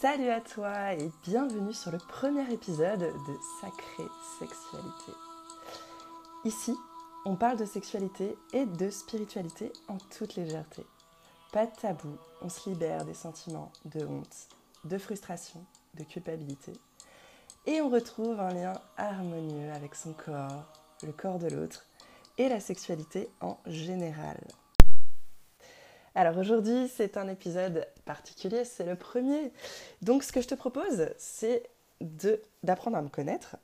Salut à toi et bienvenue sur le premier épisode de Sacrée Sexualité. Ici, on parle de sexualité et de spiritualité en toute légèreté. Pas de tabou, on se libère des sentiments de honte, de frustration, de culpabilité. Et on retrouve un lien harmonieux avec son corps, le corps de l'autre et la sexualité en général. Alors aujourd'hui, c'est un épisode particulier, c'est le premier. Donc ce que je te propose, c'est d'apprendre à me connaître.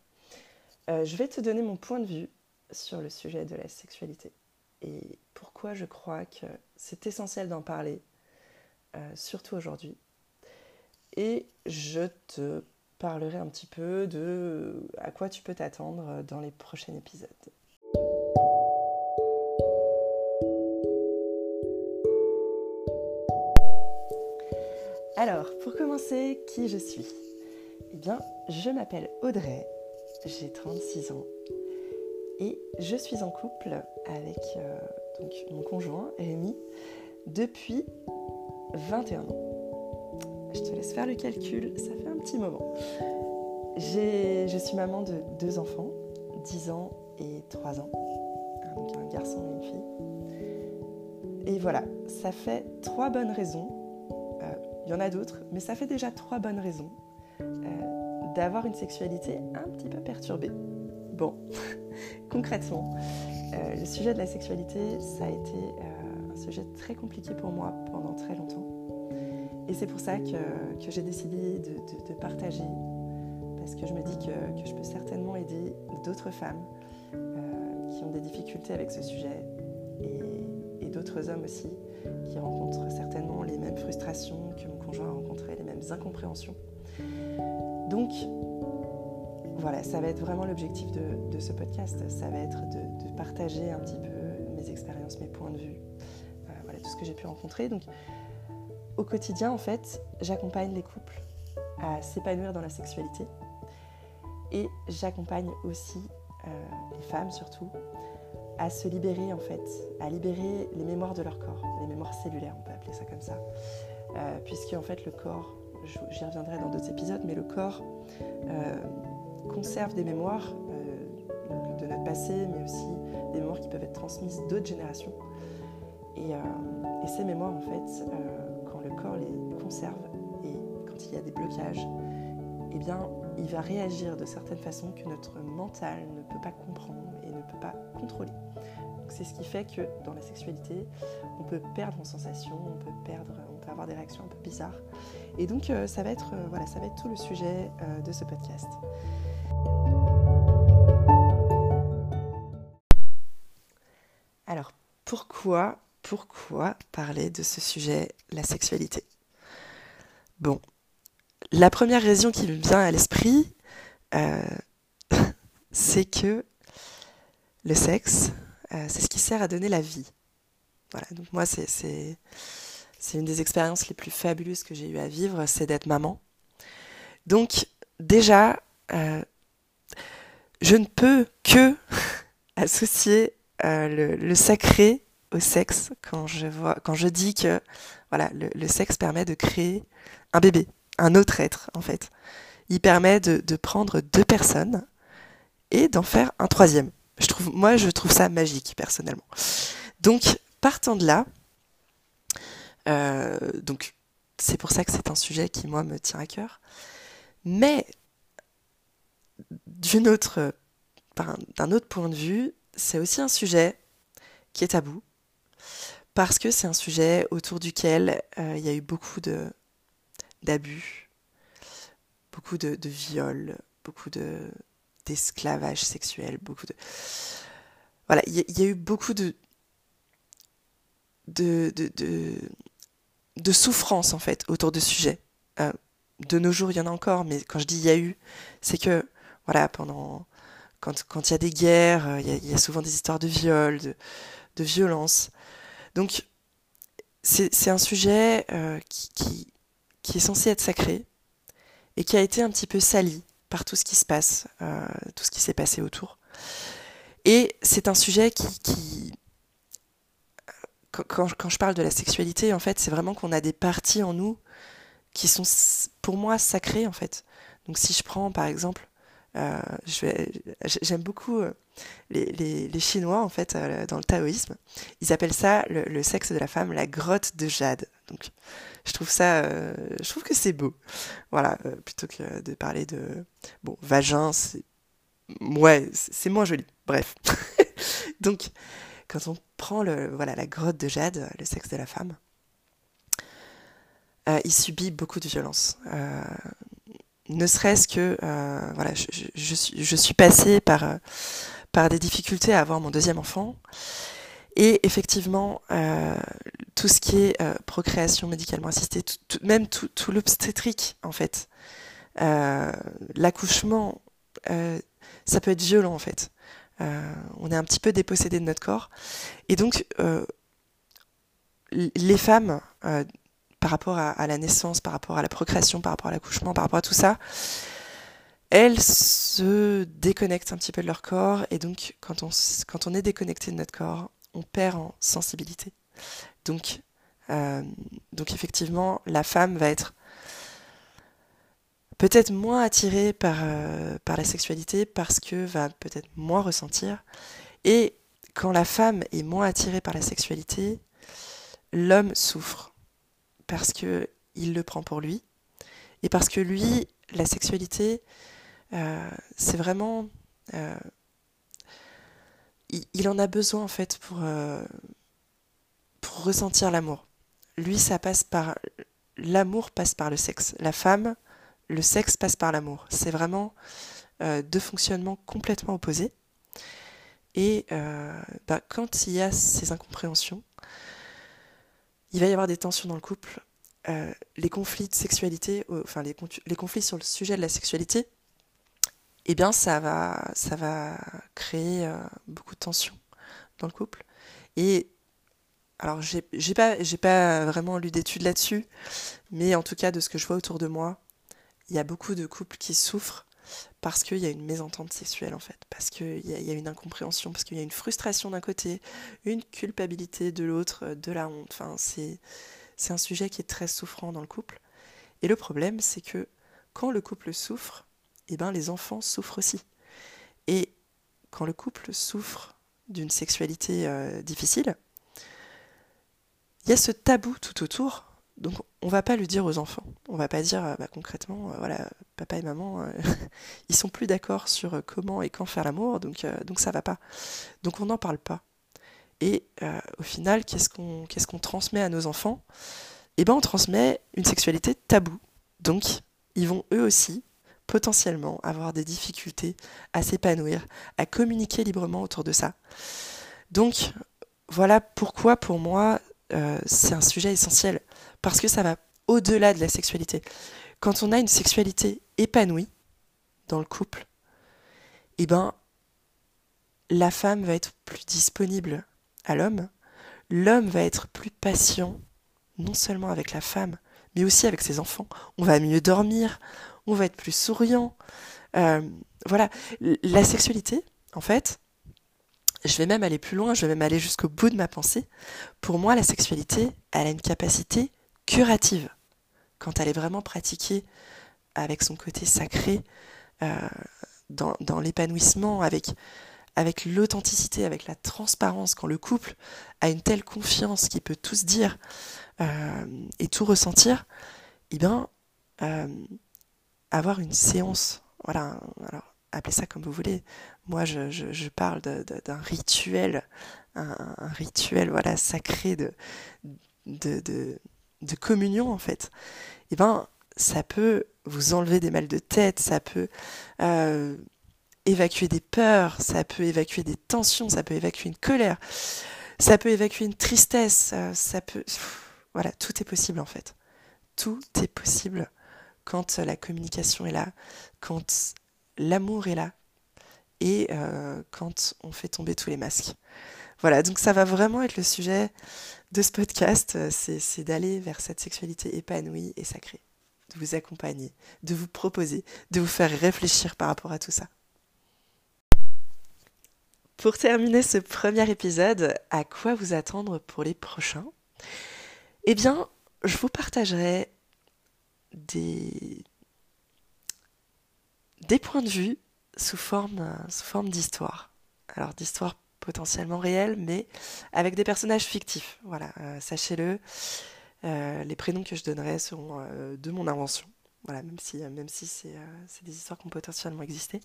Euh, je vais te donner mon point de vue sur le sujet de la sexualité et pourquoi je crois que c'est essentiel d'en parler, euh, surtout aujourd'hui. Et je te parlerai un petit peu de à quoi tu peux t'attendre dans les prochains épisodes. Qui je suis Eh bien, je m'appelle Audrey, j'ai 36 ans et je suis en couple avec euh, donc, mon conjoint Rémi depuis 21 ans. Je te laisse faire le calcul, ça fait un petit moment. Je suis maman de deux enfants, 10 ans et 3 ans, donc un garçon et une fille. Et voilà, ça fait trois bonnes raisons il y en a d'autres, mais ça fait déjà trois bonnes raisons euh, d'avoir une sexualité un petit peu perturbée. Bon, concrètement, euh, le sujet de la sexualité, ça a été euh, un sujet très compliqué pour moi pendant très longtemps. Et c'est pour ça que, j'ai décidé de, partager, parce que je me dis que, je peux certainement aider d'autres femmes qui ont des difficultés avec ce sujet et d'autres hommes aussi qui rencontrent certainement les mêmes frustrations que mon conjoint a rencontré, les mêmes incompréhensions. Donc, voilà, ça va être vraiment l'objectif de, ce podcast. Ça va être de, partager un petit peu mes expériences, mes points de vue, euh, tout ce que j'ai pu rencontrer. Donc, au quotidien, en fait, j'accompagne les couples à s'épanouir dans la sexualité et j'accompagne aussi euh, les femmes surtout à se libérer en fait, à libérer les mémoires de leur corps, les mémoires cellulaires, on peut appeler ça comme ça. Euh, puisque en fait le corps, j'y reviendrai dans d'autres épisodes, mais le corps euh, conserve des mémoires euh, de notre passé, mais aussi des mémoires qui peuvent être transmises d'autres générations. Et, ces mémoires, en fait, quand le corps les conserve et quand il y a des blocages, eh bien, il va réagir de certaines façons que notre mental ne peut pas comprendre et ne peut pas contrôler. C'est ce qui fait que dans la sexualité, on peut perdre en sensation, on peut perdre, avoir des réactions un peu bizarres. Et donc euh, ça va être euh, voilà, ça va être tout le sujet euh, de ce podcast. Alors pourquoi pourquoi parler de ce sujet, la sexualité? Bon, la première raison qui me vient à l'esprit, c'est que le sexe, c'est ce qui sert à donner la vie. Voilà, donc moi, c'est, c'est, une des expériences les plus fabuleuses que j'ai eu à vivre, c'est d'être maman. Donc, déjà, euh, je ne peux que associer euh, le, sacré au sexe quand je, dis que voilà, le, sexe permet de créer un bébé, un autre être, en fait. Il permet de prendre deux personnes et d'en faire un troisième moi, je trouve ça magique, personnellement. Donc, partant de là, donc c'est pour ça que c'est un sujet qui, moi, me tient à cœur. Mais, d'une autre, d'un autre point de vue, c'est aussi un sujet qui est tabou, parce que c'est un sujet autour duquel euh, il y a eu beaucoup de d'abus, beaucoup de, de viols, beaucoup de d'esclavage sexuel, beaucoup de... Voilà, il y, a eu beaucoup de, de, souffrance, en fait, autour de ce sujet. Euh, de nos jours, il y en a encore, mais quand je dis il y a eu, c'est que, voilà, pendant... Quand, il y a des guerres, euh, il y a, souvent des histoires de viol, de, de violence. Donc, c'est un sujet euh, qui, est censé être sacré et qui a été un petit peu sali par tout ce qui se passe, tout ce qui s'est passé autour. Et c'est un sujet qui, quand, quand, je parle de la sexualité, en fait, c'est vraiment qu'on a des parties en nous qui sont, pour moi sacré en fait. Donc si je prends par exemple, euh, j'aime beaucoup euh, les, Chinois en fait dans le taoïsme, ils appellent ça le, sexe de la femme la grotte de jade. Donc je trouve ça, je trouve que c'est beau. Voilà, plutôt que de parler de bon vagin, c'est ouais, c'est moins joli. Bref. Donc quand on prend le, voilà, la grotte de jade, le sexe de la femme, euh, il subit beaucoup de violence. Euh, ne serait-ce que, euh, voilà, je, je, suis, je, suis, passée par, par des difficultés à avoir mon deuxième enfant. Et effectivement, tout ce qui est procréation médicalement assistée, même tout, tout l'obstétrique, en fait, l'accouchement, ça peut être violent, en fait. On est un petit peu dépossédé de notre corps. Et donc, les femmes par rapport à, la naissance, par rapport à la procréation, par rapport à l'accouchement, par rapport à tout ça, elles se déconnectent un petit peu de leur corps et donc quand on, quand on est déconnecté de notre corps, on perd en sensibilité. Donc, euh, donc effectivement, la femme va être peut-être moins attirée par, euh, par la sexualité parce que va peut-être moins ressentir. Et quand la femme est moins attirée par la sexualité, l'homme souffre parce que il le prend pour lui et parce que lui, la sexualité, euh, c'est vraiment, euh, il, en a besoin en fait pour pour ressentir l'amour. Lui, ça passe par l'amour passe par le sexe. La femme, le sexe passe par l'amour. C'est vraiment deux fonctionnements complètement opposés. Et bah, quand il y a ces incompréhensions, il va y avoir des tensions dans le couple. Euh, les conflits de sexualité, enfin les, conflits sur le sujet de la sexualité, eh bien ça va, ça va créer euh, beaucoup de tensions dans le couple. Et alors j'ai pas, pas vraiment lu d'études là-dessus, mais en tout cas de ce que je vois autour de moi, il y a beaucoup de couples qui souffrent parce qu'il y a une mésentente sexuelle en fait, parce qu'il y, a une incompréhension, parce qu'il y a une frustration d'un côté, une culpabilité de l'autre, de la honte. Enfin, c'est, c'est un sujet qui est très souffrant dans le couple. Et le problème, c'est que quand le couple souffre, eh ben, les enfants souffrent aussi. Et quand le couple souffre d'une sexualité euh, difficile, il y a ce tabou tout autour donc on va pas le dire aux enfants. On va pas dire euh, bah, concrètement, euh, voilà, papa et maman, euh, ils sont plus d'accord sur comment et quand faire l'amour, donc donc ça va pas. Donc on n'en parle pas. Et au final, qu'est-ce qu'on transmet à nos enfants? Eh ben on transmet une sexualité taboue. Donc ils vont eux aussi potentiellement avoir des difficultés à s'épanouir, à communiquer librement autour de ça. Donc voilà pourquoi pour moi c'est un sujet essentiel parce que ça va au-delà de la sexualité. Quand on a une sexualité épanouie dans le couple, eh ben, la femme va être plus disponible à l'homme, l'homme va être plus patient, non seulement avec la femme, mais aussi avec ses enfants. On va mieux dormir, on va être plus souriant. Euh, voilà, la sexualité, en fait, je vais même aller plus loin, je vais même aller jusqu'au bout de ma pensée. Pour moi, la sexualité, elle a une capacité curative, quand elle est vraiment pratiquée avec son côté sacré, euh, dans, dans l'épanouissement, avec, avec l'authenticité, avec la transparence, quand le couple a une telle confiance qu'il peut tout se dire euh, et tout ressentir, eh bien, euh, avoir une séance, voilà, alors appelez ça comme vous voulez. Moi, je, je, parle d'un rituel, un, rituel, voilà, sacré de, de de communion en fait, eh ben ça peut vous enlever des mal de tête, ça peut euh, évacuer des peurs, ça peut évacuer des tensions, ça peut évacuer une colère, ça peut évacuer une tristesse, euh, ça peut... Voilà, tout est possible en fait. Tout est possible quand la communication est là, quand l'amour est là et euh, quand on fait tomber tous les masques. Voilà, donc ça va vraiment être le sujet de ce podcast, euh, c'est d'aller vers cette sexualité épanouie et sacrée, de vous accompagner, de vous proposer, de vous faire réfléchir par rapport à tout ça. Pour terminer ce premier épisode, à quoi vous attendre pour les prochains? Eh bien, je vous partagerai des des points de vue sous forme, sous forme d'histoire. Alors d'histoire potentiellement réelle, mais avec des personnages fictifs. Voilà, sachez-le, les prénoms que je donnerai seront de mon invention. Voilà, même si, même c'est des histoires qui ont potentiellement existé.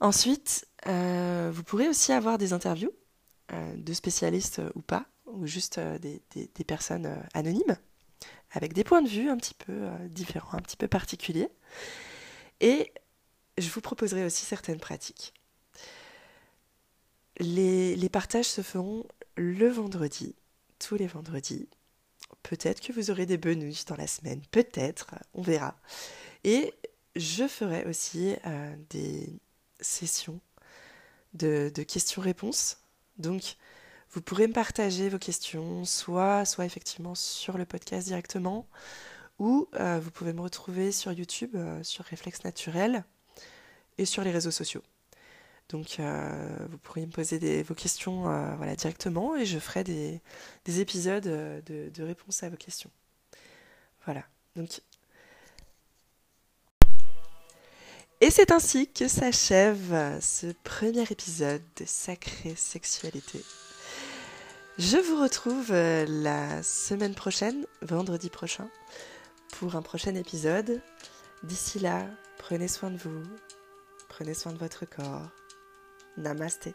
Ensuite, vous pourrez aussi avoir des interviews de spécialistes ou pas, ou juste des, personnes anonymes avec des points de vue un petit peu euh, différents, un petit peu particuliers. Et je vous proposerai aussi certaines pratiques. Les, partages se feront le vendredi, tous les vendredis. Peut-être que vous aurez des bonus dans la semaine, peut-être, on verra. Et je ferai aussi euh, des sessions de, de questions-réponses. Donc, vous pourrez me partager vos questions, soit, soit effectivement sur le podcast directement, ou euh, vous pouvez me retrouver sur YouTube, euh, sur Réflexe Naturel, et sur les réseaux sociaux. Donc euh, vous pourriez me poser vos questions voilà, directement et je ferai des, épisodes de, de réponse à vos questions. Voilà. Donc Et c'est ainsi que s'achève ce premier épisode de Sacrée Sexualité. Je vous retrouve euh, la semaine prochaine, vendredi prochain, pour un prochain épisode. D'ici là, prenez soin de vous, prenez soin de votre corps. Namasté.